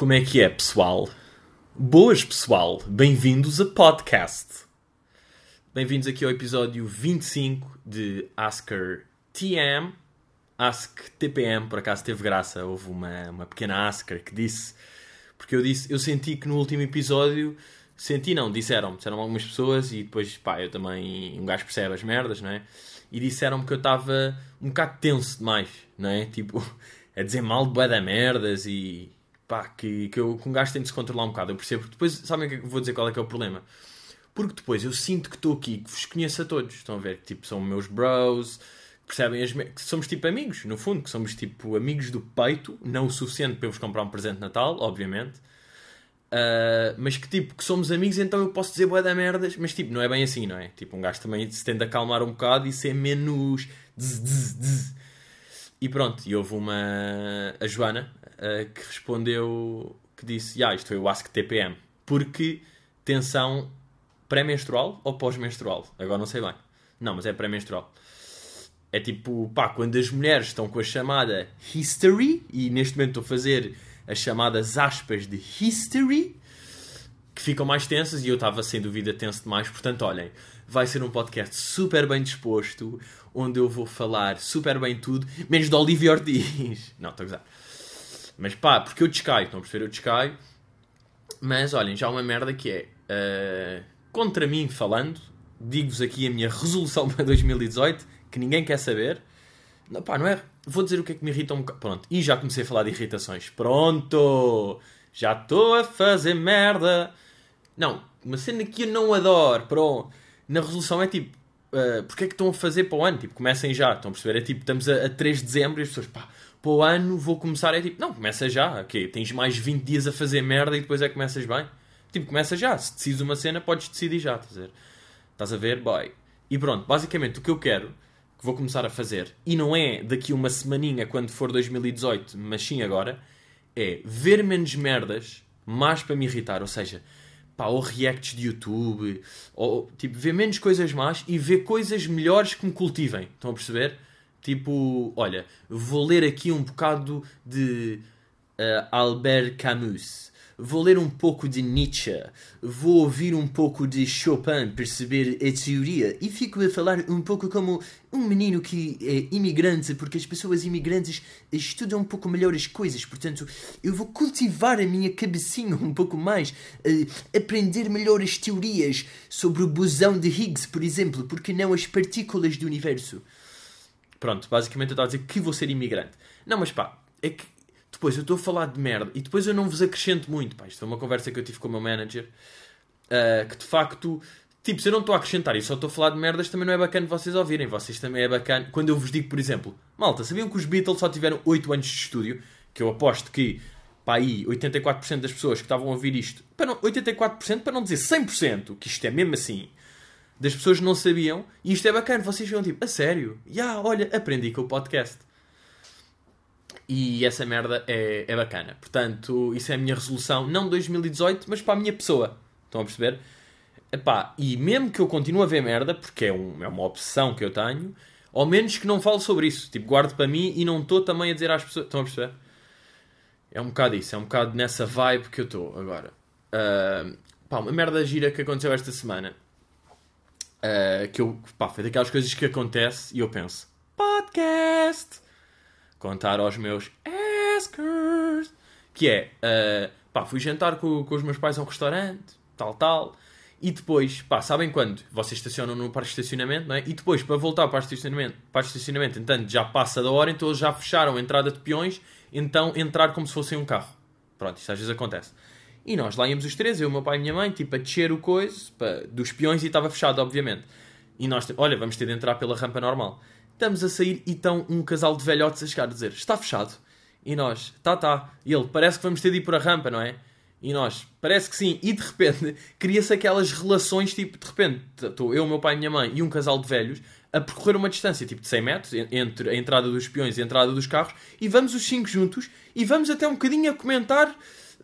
Como é que é, pessoal? Boas, pessoal! Bem-vindos a podcast. Bem-vindos aqui ao episódio 25 de Asker TM. Ask TPM, por acaso teve graça. Houve uma, uma pequena Asker que disse. Porque eu disse, eu senti que no último episódio. Senti, não, disseram disseram algumas pessoas e depois, pá, eu também. Um gajo percebe as merdas, não é? E disseram-me que eu estava um bocado tenso demais, não é? Tipo, a dizer mal de bué da merdas e pá, que, que, eu, que um gajo tem de se controlar um bocado. Eu percebo. Depois, sabem o que vou dizer qual é que é o problema? Porque depois eu sinto que estou aqui, que vos conheço a todos. Estão a ver? Que tipo, são meus bros, percebem? As, que somos tipo amigos, no fundo, que somos tipo amigos do peito, não o suficiente para eu vos comprar um presente de Natal, obviamente. Uh, mas que tipo, que somos amigos, então eu posso dizer boé da merdas, mas tipo, não é bem assim, não é? Tipo, um gajo também se tende a acalmar um bocado e ser menos. Zzz, zzz, zzz. E pronto, e houve uma. A Joana, uh, que respondeu. que disse: Ah, isto foi o Ask TPM. Porque tensão pré-menstrual ou pós-menstrual? Agora não sei bem. Não, mas é pré-menstrual. É tipo, pá, quando as mulheres estão com a chamada history, e neste momento estou a fazer as chamadas aspas de history, que ficam mais tensas, e eu estava sem dúvida tenso demais. Portanto, olhem, vai ser um podcast super bem disposto, onde eu vou falar super bem tudo, menos de Olivia Ortiz. Não, estou a gozar. Mas pá, porque eu descaio, estão a perceber? Eu descaio. Mas olhem, já uma merda que é. Uh, contra mim falando, digo-vos aqui a minha resolução para 2018, que ninguém quer saber. Não, pá, não é. Vou dizer o que é que me irrita um bocado. Pronto, e já comecei a falar de irritações. Pronto! Já estou a fazer merda. Não, uma cena que eu não adoro. Pronto na resolução é tipo, uh, porque é que estão a fazer para o ano? Tipo, comecem já, estão a perceber? É tipo, estamos a, a 3 de dezembro e as pessoas, pá, para o ano vou começar. É tipo, não, começa já, ok? Tens mais 20 dias a fazer merda e depois é que começas bem. Tipo, começa já. Se decides uma cena, podes decidir já, estás a ver? Estás a ver? Boy. E pronto, basicamente o que eu quero, que vou começar a fazer, e não é daqui uma semaninha quando for 2018, mas sim agora, é ver menos merdas, mais para me irritar. Ou seja, pá, ou reacts de YouTube, ou tipo, ver menos coisas más e ver coisas melhores que me cultivem. Estão a perceber? Tipo, olha, vou ler aqui um bocado de uh, Albert Camus. Vou ler um pouco de Nietzsche, vou ouvir um pouco de Chopin, perceber a teoria. E fico a falar um pouco como um menino que é imigrante, porque as pessoas imigrantes estudam um pouco melhor as coisas, portanto eu vou cultivar a minha cabecinha um pouco mais, uh, aprender melhor as teorias sobre o bosão de Higgs, por exemplo, porque não as partículas do universo. Pronto, basicamente eu estava a dizer que vou ser imigrante. Não, mas pá, é que depois eu estou a falar de merda e depois eu não vos acrescento muito. Pá, isto foi uma conversa que eu tive com o meu manager uh, que de facto, tipo, se eu não estou a acrescentar e só estou a falar de merdas, também não é bacana vocês ouvirem. Vocês também é bacana. Quando eu vos digo, por exemplo, malta, sabiam que os Beatles só tiveram 8 anos de estúdio? Que eu aposto que, pá, aí 84% das pessoas que estavam a ouvir isto, para não, 84% para não dizer 100%, que isto é mesmo assim das pessoas não sabiam, e isto é bacana, vocês viam tipo, a sério? Ya, yeah, olha, aprendi com o podcast. E essa merda é, é bacana. Portanto, isso é a minha resolução, não 2018, mas para a minha pessoa. Estão a perceber? Epá, e mesmo que eu continue a ver merda, porque é, um, é uma opção que eu tenho, ao menos que não falo sobre isso. Tipo, guardo para mim e não estou também a dizer às pessoas. Estão a perceber? É um bocado isso, é um bocado nessa vibe que eu estou agora. Uh, pá, uma merda gira que aconteceu esta semana. Uh, que eu, pá, foi daquelas coisas que acontece e eu penso: podcast! contar aos meus askers. Que é, uh, pá, fui jantar com, com os meus pais a um restaurante, tal, tal. E depois, pá, sabem quando? Vocês estacionam no parque de estacionamento, não é? E depois, para voltar para o estacionamento, para o estacionamento, entanto, já passa da hora, então eles já fecharam a entrada de peões, então entrar como se fosse um carro. Pronto, isto às vezes acontece. E nós lá íamos os três, eu, o meu pai e a minha mãe, tipo, a descer o coisa para, dos peões e estava fechado, obviamente. E nós, olha, vamos ter de entrar pela rampa normal. Estamos a sair e estão um casal de velhotes a chegar a dizer: Está fechado. E nós: Tá, tá. E ele: Parece que vamos ter de ir por a rampa, não é? E nós: Parece que sim. E de repente cria-se aquelas relações, tipo, de repente, estou eu, meu pai minha mãe e um casal de velhos a percorrer uma distância tipo de 100 metros entre a entrada dos peões e a entrada dos carros e vamos os cinco juntos e vamos até um bocadinho a comentar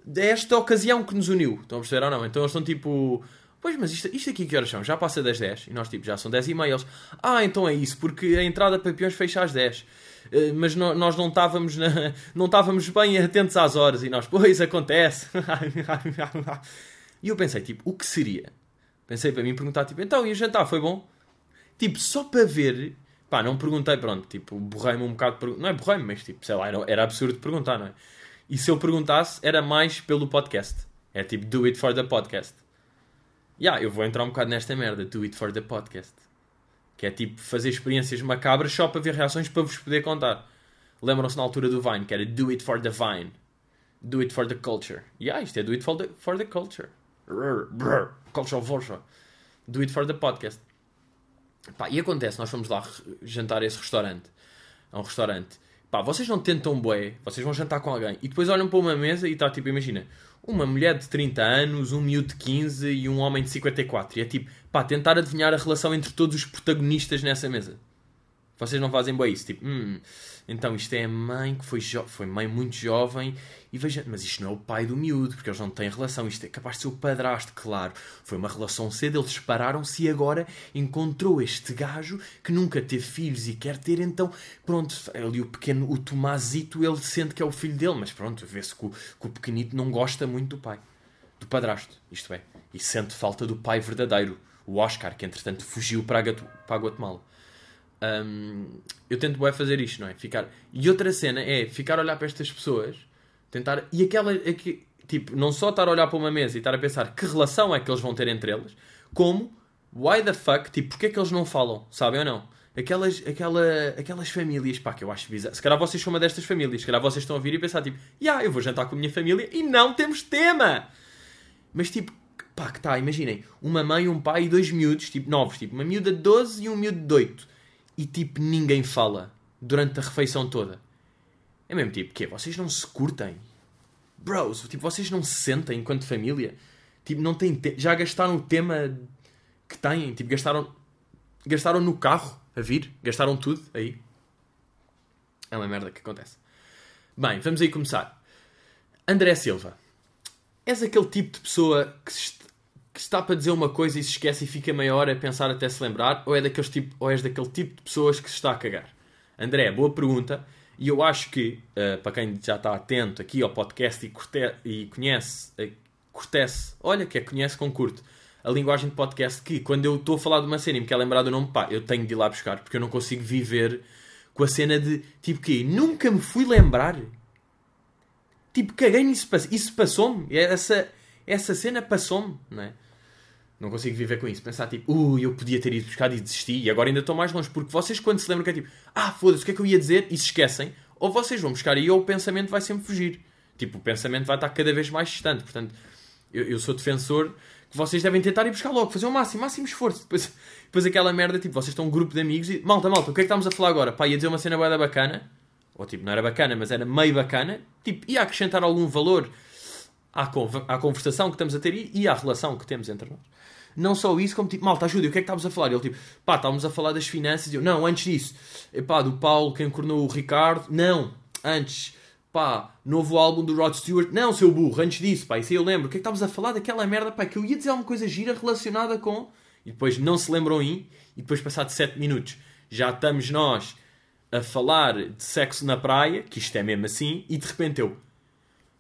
desta ocasião que nos uniu. Estão a perceber ou não? Então eles estão tipo Pois, mas isto, isto aqui que horas são? Já passa das 10 e nós tipo, já são 10 e meia. Eles, ah, então é isso, porque a entrada para peões fecha às 10. Uh, mas no, nós não estávamos, na, não estávamos bem atentos às horas e nós, pois, acontece. e eu pensei, tipo, o que seria? Pensei para mim perguntar, tipo, então, e o jantar foi bom? Tipo, só para ver Pá, não perguntei, pronto, tipo, borrei-me um bocado. Não é borrei-me, mas tipo, sei lá, era, era absurdo perguntar, não é? E se eu perguntasse, era mais pelo podcast. É tipo, do it for the podcast. Yeah, eu vou entrar um bocado nesta merda, do it for the podcast. Que é tipo, fazer experiências macabras só para ver reações para vos poder contar. Lembram-se na altura do Vine, que era do it for the Vine. Do it for the culture. Yeah, isto é do it for the, for the culture. Brr, brr, culture força. Do it for the podcast. Pá, e acontece, nós fomos lá jantar a esse restaurante. A um restaurante. Pá, vocês não tentam bué, vocês vão jantar com alguém e depois olham para uma mesa e está tipo, imagina, uma mulher de 30 anos, um miúdo de 15 e um homem de 54. E é tipo, pá, tentar adivinhar a relação entre todos os protagonistas nessa mesa. Vocês não fazem bem isso, tipo, hum, então isto é a mãe que foi, foi mãe muito jovem e veja, mas isto não é o pai do miúdo, porque eles não têm relação, isto é capaz de ser o padrasto, claro. Foi uma relação cedo, eles separaram-se e agora encontrou este gajo que nunca teve filhos e quer ter, então, pronto, ele o pequeno, o Tomazito, ele sente que é o filho dele, mas pronto, vê-se que, que o pequenito não gosta muito do pai, do padrasto, isto é, e sente falta do pai verdadeiro, o Oscar, que entretanto fugiu para a Guatemala. Um, eu tento bem fazer isto, não é? Ficar... E outra cena é ficar a olhar para estas pessoas, tentar. E aquela. Aqui, tipo, não só estar a olhar para uma mesa e estar a pensar que relação é que eles vão ter entre eles, como why the fuck, tipo, porque é que eles não falam, sabem ou não? Aquelas, aquela, aquelas famílias, pá, que eu acho bizarro. Se calhar vocês são uma destas famílias, se calhar vocês estão a vir e pensar, tipo, yeah, eu vou jantar com a minha família e não temos tema! Mas, tipo, pá, que tá, imaginem, uma mãe, um pai e dois miúdos, tipo, novos, tipo, uma miúda de 12 e um miúdo de 8 e tipo ninguém fala durante a refeição toda. É mesmo tipo, que Vocês não se curtem? Bros, tipo, vocês não se sentem enquanto família? Tipo, não têm já gastaram o tema que têm, tipo, gastaram gastaram no carro a vir, gastaram tudo aí. É uma merda que acontece. Bem, vamos aí começar. André Silva. És aquele tipo de pessoa que se que está para dizer uma coisa e se esquece e fica meia hora a pensar até se lembrar, ou, é daqueles tipo, ou és daquele tipo de pessoas que se está a cagar? André, boa pergunta. E eu acho que, uh, para quem já está atento aqui ao podcast e, curte, e conhece, uh, curtece, olha que é conhece com curto, a linguagem de podcast, que quando eu estou a falar de uma cena e me quer lembrar do nome, pá, eu tenho de ir lá buscar, porque eu não consigo viver com a cena de, tipo, que nunca me fui lembrar. Tipo, caguei nisso, isso passou-me. Essa, essa cena passou-me, não é? Não consigo viver com isso. Pensar tipo, ui, eu podia ter ido buscar e desisti e agora ainda estou mais longe. Porque vocês, quando se lembram que é tipo, ah, foda-se, o que é que eu ia dizer? E se esquecem, ou vocês vão buscar e ou o pensamento vai sempre fugir. Tipo, o pensamento vai estar cada vez mais distante. Portanto, eu, eu sou defensor que vocês devem tentar ir buscar logo, fazer o máximo, máximo esforço. Depois, depois aquela merda, tipo, vocês estão um grupo de amigos e, malta, malta, o que é que estamos a falar agora? Pá, ia dizer uma cena boa bacana, ou tipo, não era bacana, mas era meio bacana, tipo, ia acrescentar algum valor à, à conversação que estamos a ter e à relação que temos entre nós. Não só isso, como tipo, malta, ajuda, o que é que estávamos a falar? Ele tipo, pá, estávamos a falar das finanças. E eu, não, antes disso, pá, do Paulo que encornou o Ricardo. Não, antes, pá, novo álbum do Rod Stewart. Não, seu burro, antes disso, pá, isso aí eu lembro. O que é que estávamos a falar daquela merda, pá, que eu ia dizer alguma coisa gira relacionada com. E depois não se lembram aí. E depois, passado 7 minutos, já estamos nós a falar de sexo na praia, que isto é mesmo assim, e de repente eu.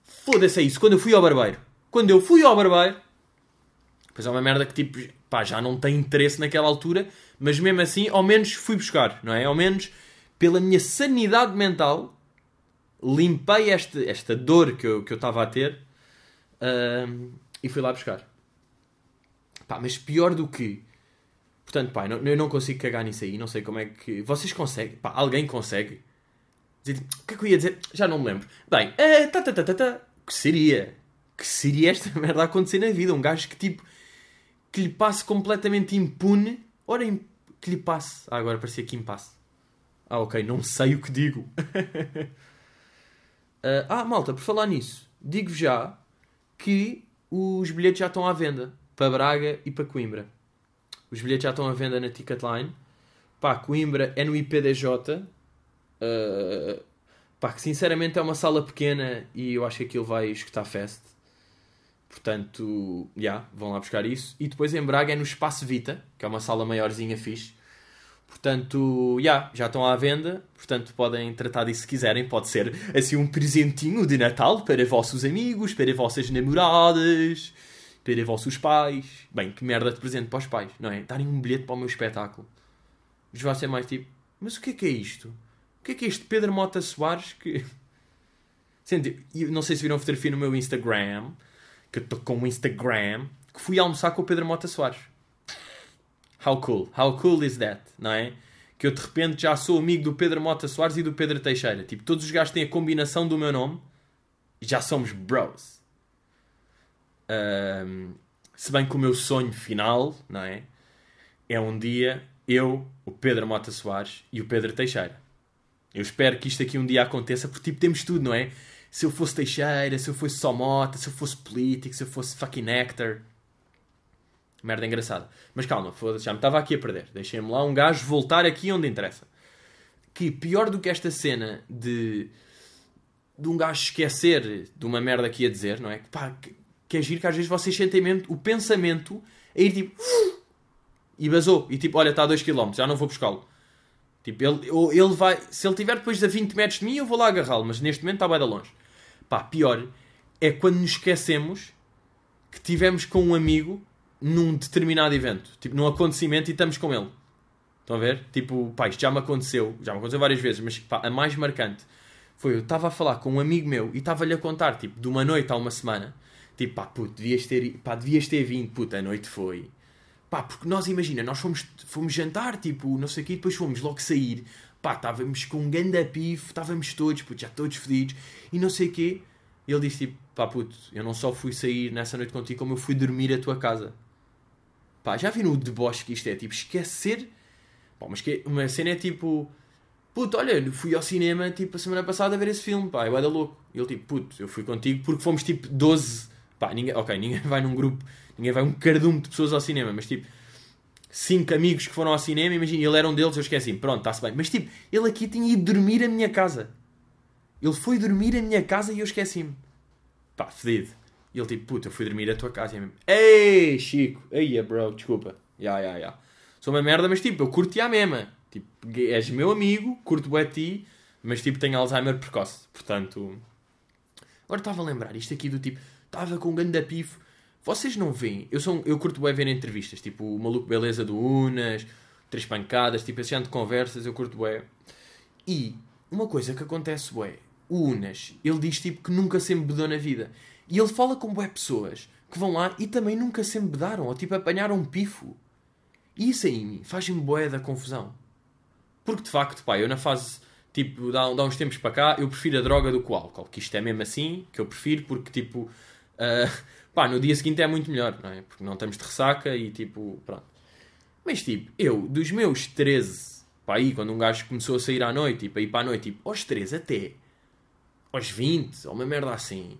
Foda-se é isso, quando eu fui ao barbeiro. Quando eu fui ao barbeiro, Pois é uma merda que tipo, pá, já não tem interesse naquela altura, mas mesmo assim, ao menos fui buscar, não é? Ao menos pela minha sanidade mental, limpei esta, esta dor que eu, que eu estava a ter e fui lá buscar. Pá, mas pior do que. Portanto, pá, não, eu não consigo cagar nisso aí, não sei como é que. Vocês conseguem? Pá, alguém consegue? Dizer, o que é que eu ia dizer? Já não me lembro. Bem, uh, tá, tá, tá, tá, tá. que seria? Que seria esta merda acontecer na vida? Um gajo que tipo que lhe passe completamente impune. Ora, que lhe passe. Ah, agora parecia que impasse. Ah, ok, não sei o que digo. uh, ah, malta, por falar nisso, digo já que os bilhetes já estão à venda para Braga e para Coimbra. Os bilhetes já estão à venda na Ticketline. Pá, Coimbra é no IPDJ. Uh, pá, que sinceramente é uma sala pequena e eu acho que aquilo vai escutar fest. Portanto, já, yeah, vão lá buscar isso. E depois em Braga é no Espaço Vita, que é uma sala maiorzinha fixe. Portanto, yeah, já estão à venda. Portanto, podem tratar disso se quiserem. Pode ser assim um presentinho de Natal para vossos amigos, para vossas namoradas, para vossos pais. Bem, que merda de presente para os pais, não é? Darem um bilhete para o meu espetáculo. Mas vai ser mais tipo, mas o que é que é isto? Que é que é este Pedro Mota Soares que. Não sei se viram fotografia no meu Instagram, que eu estou com o Instagram, que fui almoçar com o Pedro Mota Soares. How cool? How cool is that? Não é? Que eu de repente já sou amigo do Pedro Mota Soares e do Pedro Teixeira. Tipo, todos os gajos têm a combinação do meu nome e já somos bros. Um, se bem que o meu sonho final, não é? É um dia eu, o Pedro Mota Soares e o Pedro Teixeira. Eu espero que isto aqui um dia aconteça, porque tipo, temos tudo, não é? Se eu fosse Teixeira, se eu fosse só Mota, se eu fosse político, se eu fosse fucking actor. Merda engraçada. Mas calma, já me estava aqui a perder. Deixem-me lá um gajo voltar aqui onde interessa. Que pior do que esta cena de, de um gajo esquecer de uma merda que ia dizer, não é? Pá, que, que é que às vezes vocês sentem o pensamento a ir tipo. E basou. E tipo, olha, está a 2km, já não vou buscá-lo. Tipo, ele, ele vai. Se ele estiver depois a 20 metros de mim, eu vou lá agarrá-lo, mas neste momento está bem de longe. Pá, pior é quando nos esquecemos que tivemos com um amigo num determinado evento, tipo num acontecimento e estamos com ele. Estão a ver? Tipo, pá, isto já me aconteceu, já me aconteceu várias vezes, mas pá, a mais marcante foi eu estava a falar com um amigo meu e estava-lhe a contar, tipo, de uma noite a uma semana, tipo, pá, puto, devias ter, pá, devias ter vindo, puto, a noite foi. Pá, porque nós, imagina, nós fomos, fomos jantar, tipo, não sei o quê, depois fomos logo sair, pá, estávamos com um ganda pif, estávamos todos, puto, já todos fedidos, e não sei o quê. E ele disse, tipo, pá, puto, eu não só fui sair nessa noite contigo, como eu fui dormir a tua casa. Pá, já viram o deboche que isto é? Tipo, esquecer. Pá, mas que uma cena é tipo. Puto, olha, fui ao cinema tipo a semana passada a ver esse filme, pá, eu era louco. E ele tipo, puto, eu fui contigo porque fomos tipo 12. Pá, ninguém, ok, ninguém vai num grupo, ninguém vai um cardume de pessoas ao cinema, mas tipo, cinco amigos que foram ao cinema, imagina, ele era um deles, eu esqueci, pronto, está-se bem. Mas tipo, ele aqui tinha ido dormir a minha casa. Ele foi dormir a minha casa e eu esqueci-me. Pá, fedido. E ele tipo, puta, eu fui dormir à tua casa. E mesmo, ei, Chico, aí bro, desculpa. Ya, ya, ya. Sou uma merda, mas tipo, eu curto-te a mesma. Tipo, és meu amigo, curto a ti, mas tipo, tenho Alzheimer precoce. Portanto, agora estava a lembrar isto aqui do tipo, estava com um grande pifo. Vocês não veem, eu, sou, eu curto bem ver entrevistas, tipo, o maluco beleza do Unas, três pancadas, tipo, esse ano de conversas, eu curto bem. E uma coisa que acontece, ué, o Unas, ele diz tipo que nunca se embedou na vida. E ele fala com bué pessoas que vão lá e também nunca se embedaram, ou tipo apanharam um pifo. E isso aí faz-me bué da confusão. Porque de facto, pá, eu na fase, tipo, dá, dá uns tempos para cá, eu prefiro a droga do que o álcool. Que isto é mesmo assim, que eu prefiro, porque tipo, uh, pá, no dia seguinte é muito melhor, não é? Porque não estamos de ressaca e tipo, pronto. Mas tipo, eu, dos meus 13, pá, aí, quando um gajo começou a sair à noite, tipo, para a noite, tipo, aos 13 até aos 20, ou uma merda assim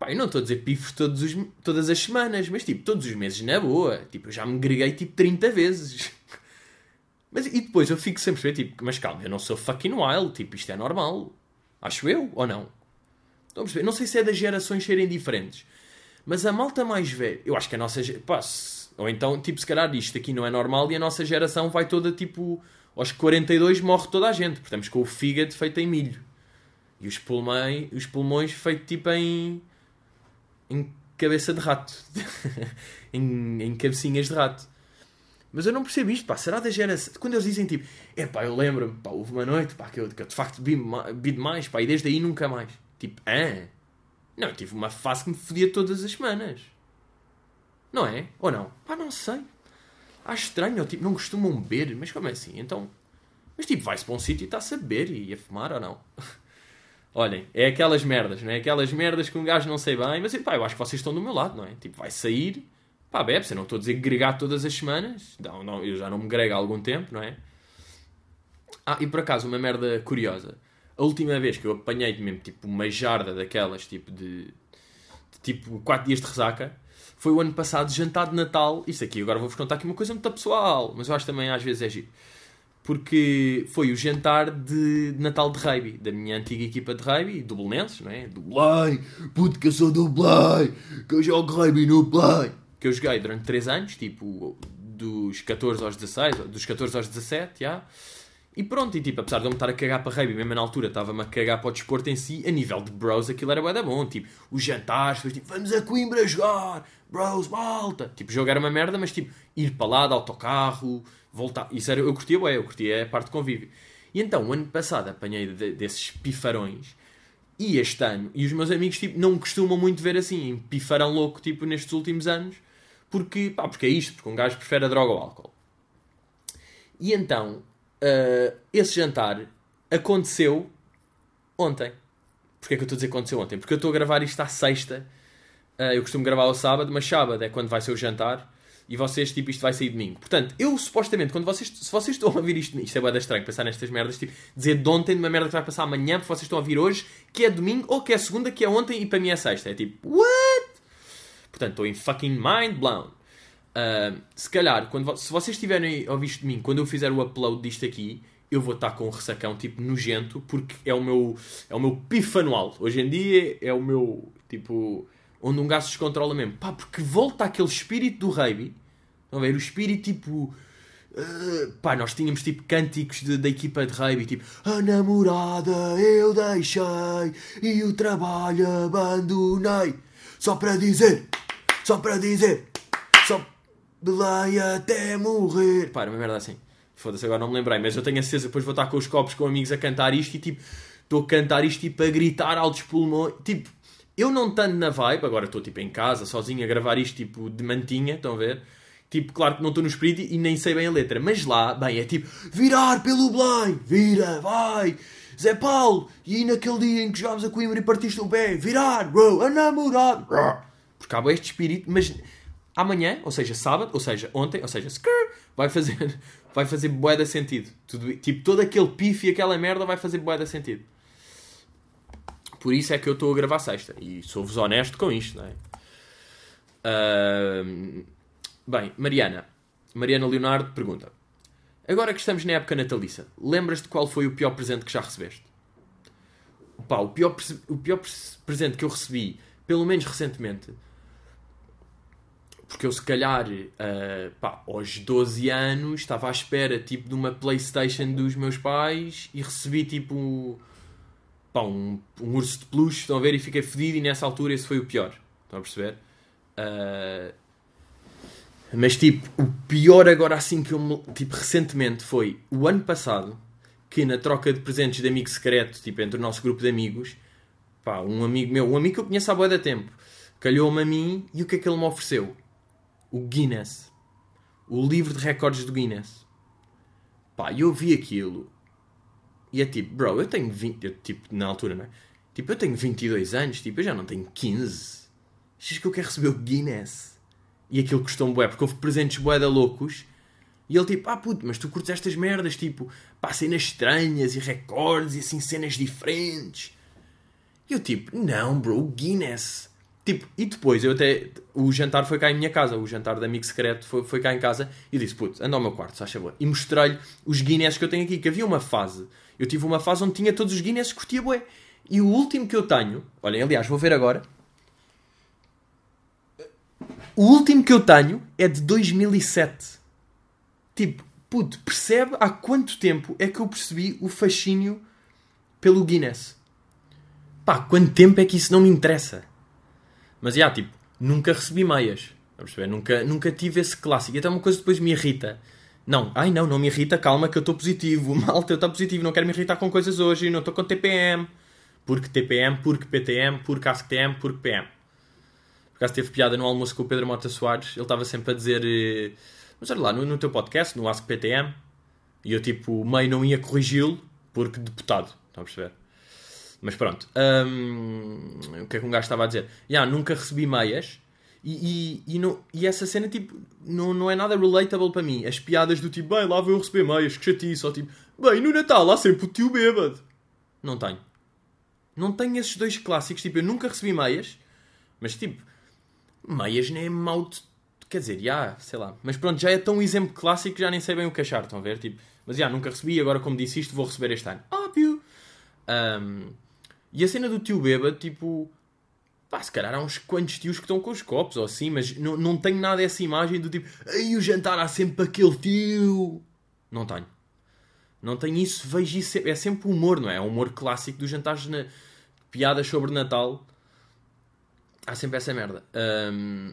Pá, eu não estou a dizer pifos todos os, todas as semanas, mas tipo, todos os meses na boa. Tipo, eu já me greguei tipo 30 vezes. Mas e depois eu fico sempre a ver, tipo, mas calma, eu não sou fucking wild, tipo, isto é normal. Acho eu, ou não? Estão a perceber? Não sei se é das gerações serem diferentes. Mas a malta mais velha, eu acho que a nossa. Pá, se, ou então, tipo, se calhar isto aqui não é normal e a nossa geração vai toda, tipo, aos 42 morre toda a gente. Porque com o fígado feito em milho. E os pulmões, os pulmões feito tipo em em cabeça de rato. em, em cabecinhas de rato. Mas eu não percebo isto, pá. Será da geração. Quando eles dizem tipo, é pá, eu lembro-me, pá, houve uma noite, pá, que eu, que eu de facto vi, vi demais, pá, e desde aí nunca mais. Tipo, ah? Não, eu tive uma fase que me fodia todas as semanas. Não é? Ou não? Pá, não sei. Acho estranho, tipo, não costumam beber, mas como é assim? Então. Mas tipo, vai-se para um sítio e está-se a beber e a fumar ou não? Olhem, é aquelas merdas, não é? Aquelas merdas que um gajo não sei bem, mas pá, eu acho que vocês estão do meu lado, não é? Tipo, vai sair, pá, bebe-se. Eu não estou a dizer gregar todas as semanas, não, não, eu já não me grego há algum tempo, não é? Ah, e por acaso, uma merda curiosa. A última vez que eu apanhei mesmo, tipo, uma jarda daquelas, tipo, de, de tipo, 4 dias de resaca, foi o ano passado, jantar de Natal. Isso aqui, agora vou-vos contar aqui uma coisa muito pessoal, mas eu acho também às vezes é giro. porque foi o jantar de Natal de rugby, da minha antiga equipa de rugby, do não é? Do Belém, puto que eu sou do que eu jogo rugby no Belém. Que eu joguei durante 3 anos, tipo, dos 14 aos 16, dos 14 aos 17, já. Yeah. E pronto, e tipo, apesar de eu me estar a cagar para rugby, mesmo na altura estava-me a cagar para o desporto em si, a nível de bros aquilo era bué da bom. Tipo, os jantares, depois tipo, vamos a Coimbra jogar, bros, malta. Tipo, jogar uma merda, mas tipo, ir para lá de autocarro, voltar. Isso era, eu curtia bué, eu curtia a parte de convívio. E então, o ano passado apanhei de, desses pifarões e este ano, e os meus amigos tipo, não costumam muito ver assim, pifarão louco tipo nestes últimos anos, porque, pá, porque é isto, porque um gajo prefere a droga ao álcool. E então, uh, esse jantar aconteceu ontem. Porquê é que eu estou a dizer que aconteceu ontem? Porque eu estou a gravar isto à sexta. Uh, eu costumo gravar ao sábado, mas sábado é quando vai ser o jantar. E vocês, tipo, isto vai sair domingo. Portanto, eu supostamente, quando vocês, se vocês estão a ouvir isto, isto é bem estranho pensar nestas merdas, tipo, dizer de ontem de uma merda que vai passar amanhã, porque vocês estão a ouvir hoje, que é domingo, ou que é segunda, que é ontem, e para mim é sexta. É tipo, what? Portanto, estou em fucking mind blown. Uh, se calhar, quando, se vocês ouvir isto de mim, quando eu fizer o upload disto aqui, eu vou estar com um ressacão tipo nojento, porque é o meu, é o meu pif anual. Hoje em dia é o meu, tipo, onde um gajo se descontrola mesmo. Pá, porque volta aquele espírito do rugby. Estão a ver? O espírito tipo. Uh, pá, nós tínhamos tipo cânticos da equipa de rugby, tipo A namorada eu deixei e o trabalho abandonei. Só para dizer, só para dizer, Belém até morrer. Pá, era uma merda assim. Foda-se, agora não me lembrei, mas eu tenho a certeza depois vou estar com os copos com amigos a cantar isto e tipo, estou a cantar isto tipo a gritar altos pulmões. Tipo, eu não estando na vibe, agora estou tipo em casa, sozinho a gravar isto tipo de mantinha, estão a ver? Tipo, claro que não estou no espírito e nem sei bem a letra, mas lá, bem, é tipo virar pelo Belém, vira, vai, Zé Paulo, e naquele dia em que jogámos a Coimbra e partiste o pé, virar, bro, a namorar, porque há este espírito, mas amanhã, ou seja, sábado, ou seja, ontem, ou seja, vai fazer, vai fazer de sentido. Tudo, tipo, todo aquele pife e aquela merda vai fazer de sentido. Por isso é que eu estou a gravar sexta. E sou-vos honesto com isto, não é? Uh, bem, Mariana. Mariana Leonardo pergunta. Agora que estamos na época natalícia, lembras-te qual foi o pior presente que já recebeste? Pá, o pior, o pior presente que eu recebi, pelo menos recentemente, porque eu, se calhar, uh, pá, aos 12 anos, estava à espera tipo, de uma Playstation dos meus pais e recebi tipo pá, um, um urso de peluche, estão a ver? E fiquei fedido e nessa altura esse foi o pior. Estão a perceber? Uh, mas tipo, o pior agora assim que eu me, tipo, recentemente foi o ano passado que na troca de presentes de amigo secreto, tipo, entre o nosso grupo de amigos, pá, um amigo meu, um amigo que eu conheço há boa da tempo, calhou-me a mim e o que é que ele me ofereceu? O Guinness. O livro de recordes do Guinness. Pá, eu vi aquilo. E é tipo, bro, eu tenho 20. Eu, tipo, na altura, não é? Tipo, eu tenho 22 anos, tipo, eu já não tenho 15. Achas que eu quero receber o Guinness? E aquilo custou-me bué, porque houve presentes bué da loucos. E ele tipo, ah puto, mas tu curtes estas merdas, tipo, pá, cenas estranhas e recordes e assim cenas diferentes. E eu tipo, não, bro, o Guinness. Tipo, e depois eu até. O jantar foi cá em minha casa, o jantar de amigo secreto foi, foi cá em casa e disse: Puto, anda ao meu quarto, se acha boa. E mostrei-lhe os Guinness que eu tenho aqui, que havia uma fase. Eu tive uma fase onde tinha todos os Guinness que curtia bué. E o último que eu tenho, olhem, aliás, vou ver agora. O último que eu tenho é de 2007. Tipo, puto, percebe há quanto tempo é que eu percebi o fascínio pelo Guinness? Pá, quanto tempo é que isso não me interessa? Mas, já, yeah, tipo, nunca recebi meias. A perceber? Nunca, nunca tive esse clássico. E até uma coisa depois me irrita. Não, ai não, não me irrita, calma que eu estou positivo. Malta, eu estou positivo, não quero me irritar com coisas hoje, não estou com TPM. Porque TPM, porque PTM, porque AskTM, porque PM. Por acaso teve piada no almoço com o Pedro Mota Soares, ele estava sempre a dizer, eh, mas olha lá, no, no teu podcast, no AskPTM, e eu tipo, meio não ia corrigi-lo, porque deputado, estão a perceber? Mas pronto. Um, o que é que um gajo estava a dizer? Yeah, nunca recebi meias. E, e, e, não, e essa cena, tipo, não, não é nada relatable para mim. As piadas do tipo, bem, lá vou eu receber meias, que chatice. Ou tipo, bem, no Natal há sempre o tio bêbado. Não tenho. Não tenho esses dois clássicos. Tipo, eu nunca recebi meias. Mas, tipo, meias nem é mau... De... Quer dizer, já, sei lá. Mas pronto, já é tão exemplo clássico que já nem sei bem o que achar. Estão a ver? Tipo, Mas já, nunca recebi, agora como disse isto, vou receber este ano. Óbvio! Um, e a cena do tio bêbado, tipo... Pá, se calhar há uns quantos tios que estão com os copos ou assim, mas não, não tenho nada essa imagem do tipo... Aí o jantar há sempre aquele tio... Não tenho. Não tenho isso, vejo isso... É sempre humor, não é? É um humor clássico dos jantares na... Piadas sobre Natal. Há sempre essa merda. Um,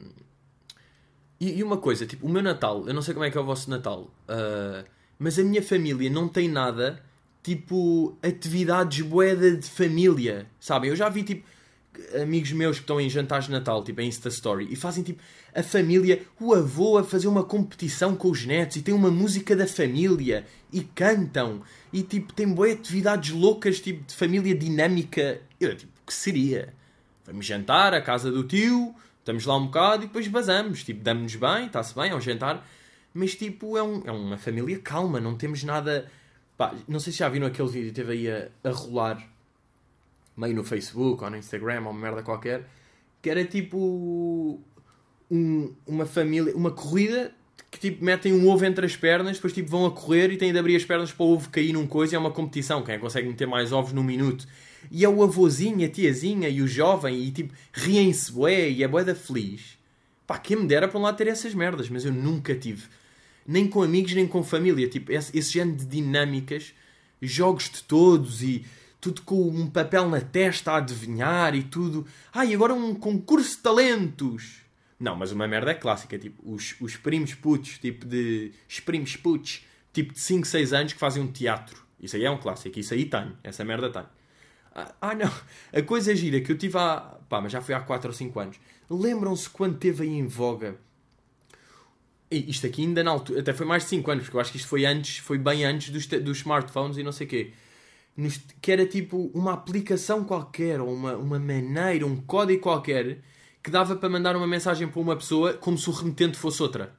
e, e, uma coisa, tipo, o meu Natal, eu não sei como é que é o vosso Natal, uh, mas a minha família não tem nada, tipo, atividades boeda de família, sabem? Eu já vi, tipo, amigos meus que estão em jantares de Natal, tipo, em Insta Story, e fazem, tipo, a família, o avô a fazer uma competição com os netos, e tem uma música da família, e cantam, e, tipo, tem boé atividades loucas, tipo, de família dinâmica. Eu, tipo, que seria? Vamos jantar à casa do tio Estamos lá um bocado e depois vazamos. Tipo, damos-nos bem, está-se bem, é um jantar. Mas, tipo, é, um, é uma família calma, não temos nada... Pá, não sei se já viram aquele vídeo, teve aí a, a rolar meio no Facebook ou no Instagram ou uma merda qualquer, que era tipo um, uma família, uma corrida que tipo metem um ovo entre as pernas, depois tipo vão a correr e têm de abrir as pernas para o ovo cair num coisa é uma competição, quem consegue meter mais ovos num minuto. E é o avôzinho, a tiazinha e o jovem e tipo riem-se bué e é bué da feliz. Pá, quem me dera para um lado ter essas merdas, mas eu nunca tive. Nem com amigos, nem com família. Tipo, esse, esse género de dinâmicas, jogos de todos e tudo com um papel na testa a adivinhar e tudo. Ah, e agora um concurso de talentos. Não, mas uma merda é clássica, tipo, os, os primos putos, tipo de. Os primos putos, tipo de 5, 6 anos que fazem um teatro. Isso aí é um clássico, isso aí tenho, essa merda tenho. Ah, ah, não. A coisa gira que eu tive há. pá, mas já foi há 4 ou 5 anos. Lembram-se quando teve aí em voga. Isto aqui ainda na altura. Até foi mais de 5 anos, porque eu acho que isto foi antes, foi bem antes dos, dos smartphones e não sei o quê. Que era tipo uma aplicação qualquer, ou uma, uma maneira, um código qualquer, que dava para mandar uma mensagem para uma pessoa como se o remetente fosse outra.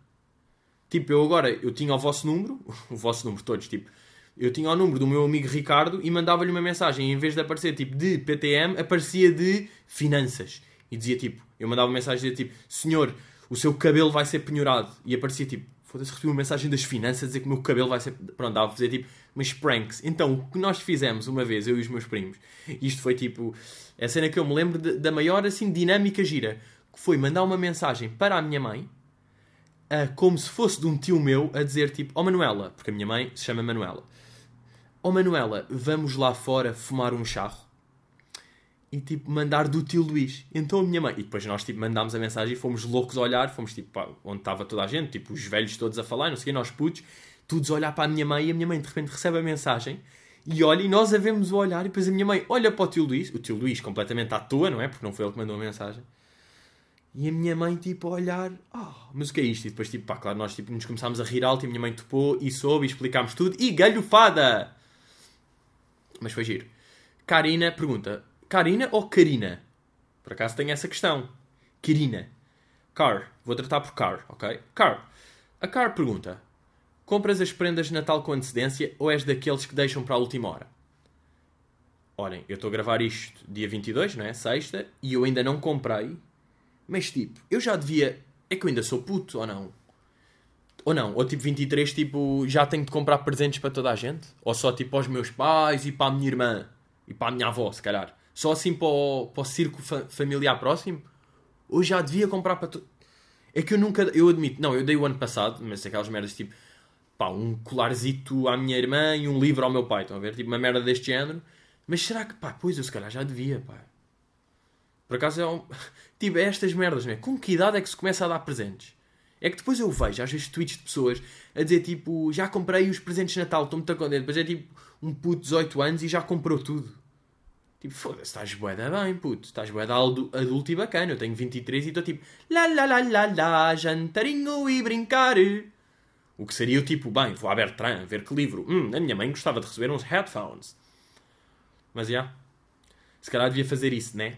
Tipo, eu agora, eu tinha o vosso número, o vosso número todos, tipo, eu tinha o número do meu amigo Ricardo e mandava-lhe uma mensagem. E em vez de aparecer tipo de PTM, aparecia de finanças. E dizia tipo, eu mandava uma mensagem dizia tipo, senhor, o seu cabelo vai ser penhorado. E aparecia tipo, foda-se, recebi uma mensagem das finanças a dizer que o meu cabelo vai ser. Pronto, dava a fazer tipo umas pranks. Então, o que nós fizemos uma vez, eu e os meus primos, isto foi tipo, a cena que eu me lembro de, da maior assim dinâmica gira, que foi mandar uma mensagem para a minha mãe. Uh, como se fosse de um tio meu a dizer tipo, ó oh, Manuela, porque a minha mãe se chama Manuela oh Manuela, vamos lá fora fumar um charro. E tipo, mandar do tio Luís. Então a minha mãe. E depois nós tipo, mandámos a mensagem e fomos loucos a olhar. Fomos tipo, pá, onde estava toda a gente, tipo, os velhos todos a falar, não sei o nós putos, todos a olhar para a minha mãe. E a minha mãe de repente recebe a mensagem e olha, e nós a vemos o olhar. E depois a minha mãe olha para o tio Luís, o tio Luís completamente à toa, não é? Porque não foi ele que mandou a mensagem. E a minha mãe, tipo, a olhar, oh, mas o que é isto? E depois, tipo, pá, claro, nós tipo, nos começámos a rir alto e a minha mãe topou e soube e explicámos tudo. E galhofada! Mas foi giro. Karina pergunta: Karina ou Karina? Por acaso tenho essa questão. Karina. Car. Vou tratar por Car, ok? Car. A Car pergunta: Compras as prendas de Natal com antecedência ou és daqueles que deixam para a última hora? Olhem, eu estou a gravar isto dia 22, não é? Sexta, e eu ainda não comprei. Mas tipo, eu já devia. É que eu ainda sou puto ou não? Ou não, ou tipo 23, tipo, já tenho de comprar presentes para toda a gente? Ou só tipo aos meus pais e para a minha irmã e para a minha avó, se calhar? Só assim para o, para o círculo fa familiar próximo? Ou já devia comprar para tu... É que eu nunca, eu admito, não, eu dei o ano passado, mas aquelas merdas tipo, pá, um colarzito à minha irmã e um livro ao meu pai, estão a ver? Tipo, uma merda deste género. Mas será que, pá, pois eu se calhar já devia, pá. Por acaso é um... Tipo, é estas merdas, não é? Com que idade é que se começa a dar presentes? É que depois eu vejo, às vezes, tweets de pessoas a dizer tipo, já comprei os presentes de Natal, estou muito contente. Depois é tipo um puto de 18 anos e já comprou tudo. Tipo, foda-se, estás boeda bem, puto. Estás boeda adulto e bacana. Eu tenho 23 e estou tipo, lá lá lá lá lá, jantarinho e brincar. O que seria o tipo, bem, vou à Bertrand ver que livro. Hum, a minha mãe gostava de receber uns headphones. Mas já. Yeah, se calhar devia fazer isso, né?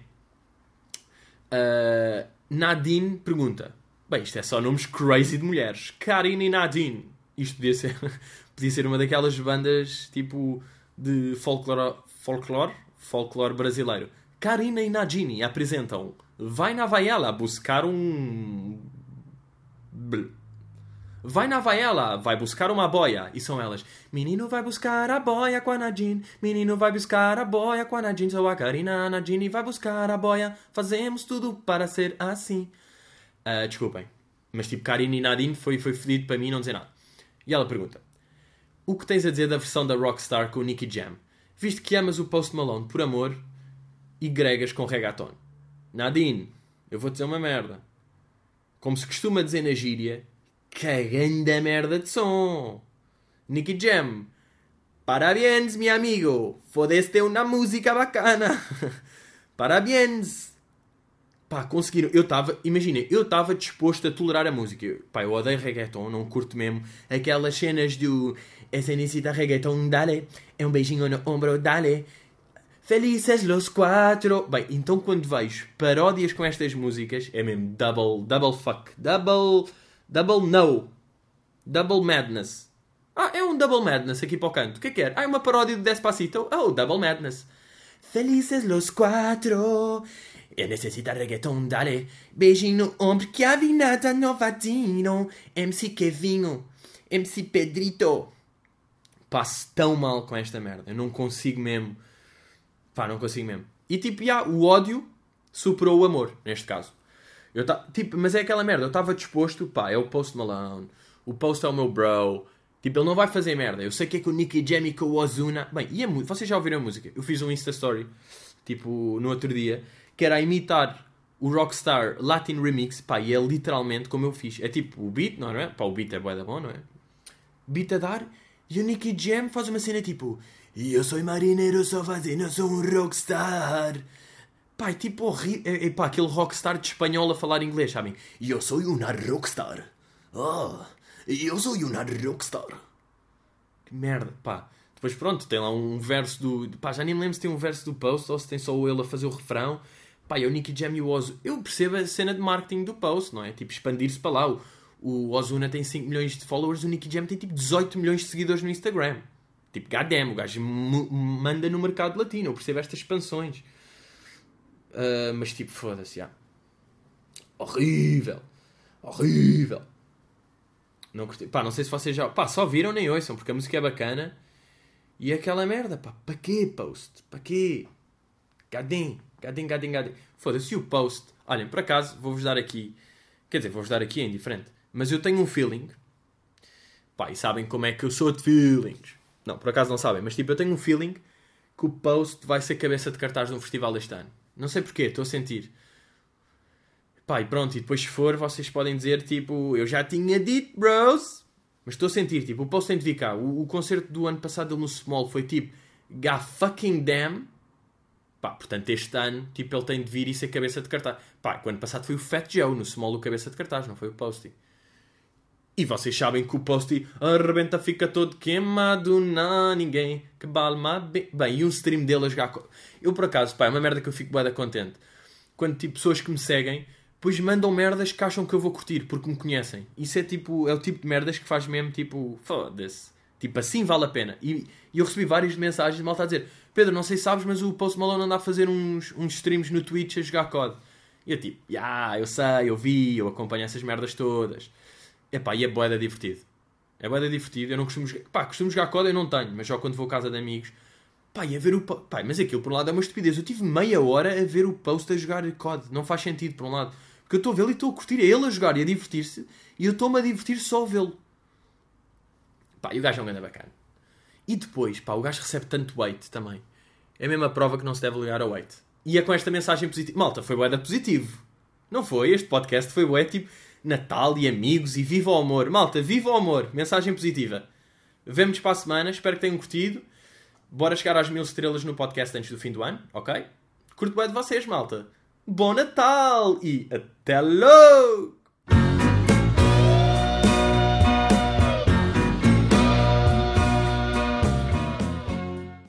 Uh, Nadine pergunta: Bem, isto é só nomes crazy de mulheres. Karine e Nadine. Isto podia ser, podia ser uma daquelas bandas tipo de folclore, folclore, folclore brasileiro. Karina e Nadine apresentam Vai na Vaiela buscar um. Vai na vaela, vai buscar uma boia. E são elas. Menino vai buscar a boia com a Nadine. Menino vai buscar a boia com a Nadine. Sou a Karina, a Nadine vai buscar a boia. Fazemos tudo para ser assim. Uh, desculpem. Mas tipo, Karina e Nadine foi, foi fedido para mim não dizer nada. E ela pergunta. O que tens a dizer da versão da Rockstar com o Nicky Jam? Visto que amas o Post Malone por amor e gregas com reggaeton. Nadine, eu vou dizer uma merda. Como se costuma dizer na gíria, cagando merda de som. Nicky Jam, parabéns, meu amigo, fodeste uma música bacana. parabéns. Pá, conseguiram. Eu estava, imaginem, eu estava disposto a tolerar a música. Pá, eu odeio reggaeton, não curto mesmo. Aquelas cenas do. Essa necessita reggaeton, dale. É um beijinho no ombro, dale. Felices los quatro. Bem, então quando vejo paródias com estas músicas, é mesmo double, double fuck, double Double No. Double Madness. Ah, é um Double Madness aqui para o canto. O que é que é? Ah, é uma paródia de Despacito. Oh, Double Madness. Felices los quatro. Eu necessito reggaeton, dale. Beijinho no ombro que a vinata no vatino. MC Kevinho. MC Pedrito. Passo tão mal com esta merda. Eu não consigo mesmo. Pá, não consigo mesmo. E tipo, já, o ódio superou o amor, neste caso. Eu ta... tipo, mas é aquela merda, eu estava disposto, pá, é o Post Malone, o Post é o meu bro, tipo, ele não vai fazer merda. Eu sei que é com o Nicky Jam e com o Ozuna. Bem, e a música, vocês já ouviram a música? Eu fiz um Insta Story, tipo, no outro dia, que era imitar o Rockstar Latin Remix, pá, e é literalmente como eu fiz. É tipo o beat, não é? Pá, o beat é bué da bom, não é? Beat a dar, e o Nicky Jam faz uma cena tipo, eu sou marinheiro, só fazendo, eu sou um rockstar. Pá, é tipo horrível. É, é, pá, aquele rockstar de espanhol a falar inglês, sabem? Eu sou uma rockstar. Oh, eu sou uma rockstar. Que merda, pá. Depois pronto, tem lá um verso do. Pá, já nem me lembro se tem um verso do post ou se tem só ele a fazer o refrão. Pá, é o Nicky Jam e o Ozu. Eu percebo a cena de marketing do post, não é? Tipo, expandir-se para lá. O, o Ozuna tem 5 milhões de followers, o Nicky Jam tem tipo 18 milhões de seguidores no Instagram. Tipo, goddamn, o gajo manda no mercado latino. Eu percebo estas expansões. Uh, mas tipo, foda-se, já. Horrível. Horrível. Não gostei. Pá, não sei se vocês já. Pá, só viram nem ouçam, porque a música é bacana. E aquela merda, pá. Para quê, post? Para quê? Gadim, gadim, gadim, gadim. Foda-se, o post. Olhem, por acaso, vou-vos dar aqui. Quer dizer, vou-vos dar aqui, é indiferente. Mas eu tenho um feeling. Pá, e sabem como é que eu sou de feelings. Não, por acaso não sabem, mas tipo, eu tenho um feeling que o post vai ser cabeça de cartaz de um festival este ano. Não sei porquê, estou a sentir. Pá, e pronto, e depois se for, vocês podem dizer tipo, eu já tinha dito, bros. Mas estou a sentir, tipo, o Post tem de vir cá. O, o concerto do ano passado no Small foi tipo, God fucking damn. Pá, portanto, este ano, tipo, ele tem de vir e ser cabeça de cartaz. Pá, o ano passado foi o Fat Joe no Small o cabeça de cartaz, não foi o Posty. E vocês sabem que o Posty arrebenta, fica todo queimado, não ninguém que balma bem. Bem, e um stream dele a jogar. Eu, por acaso, pá, é uma merda que eu fico bem contente. Quando, tipo, pessoas que me seguem, depois mandam merdas que acham que eu vou curtir, porque me conhecem. Isso é, tipo, é o tipo de merdas que faz mesmo, tipo, foda-se. Tipo, assim vale a pena. E, e eu recebi várias mensagens de malta a dizer Pedro, não sei se sabes, mas o Post Malone anda a fazer uns, uns streams no Twitch a jogar COD. E eu tipo, já, yeah, eu sei, eu vi, eu acompanho essas merdas todas. Epá, e é boeda divertido. É boeda divertido. Eu não costumo jogar. Pá, costumo jogar COD, eu não tenho, mas só quando vou à casa de amigos. Pá, e a ver o. Pá, mas aquilo por um lado é uma estupidez. Eu tive meia hora a ver o post a jogar COD. Não faz sentido, por um lado. Porque eu estou a vê-lo e estou a curtir. É ele a jogar e a divertir-se. E eu estou-me a divertir só a vê-lo. Pá, e o gajo é um grande bacana. E depois, pá, o gajo recebe tanto weight também. É a mesma prova que não se deve ligar ao weight. E é com esta mensagem positiva. Malta, foi boeda positivo. Não foi? Este podcast foi bué tipo Natal e amigos e viva o amor. Malta, viva o amor. Mensagem positiva. Vemo-nos para a semana. Espero que tenham curtido. Bora chegar às mil estrelas no podcast antes do fim do ano, ok? Curto bem de vocês, malta. Bom Natal e até logo!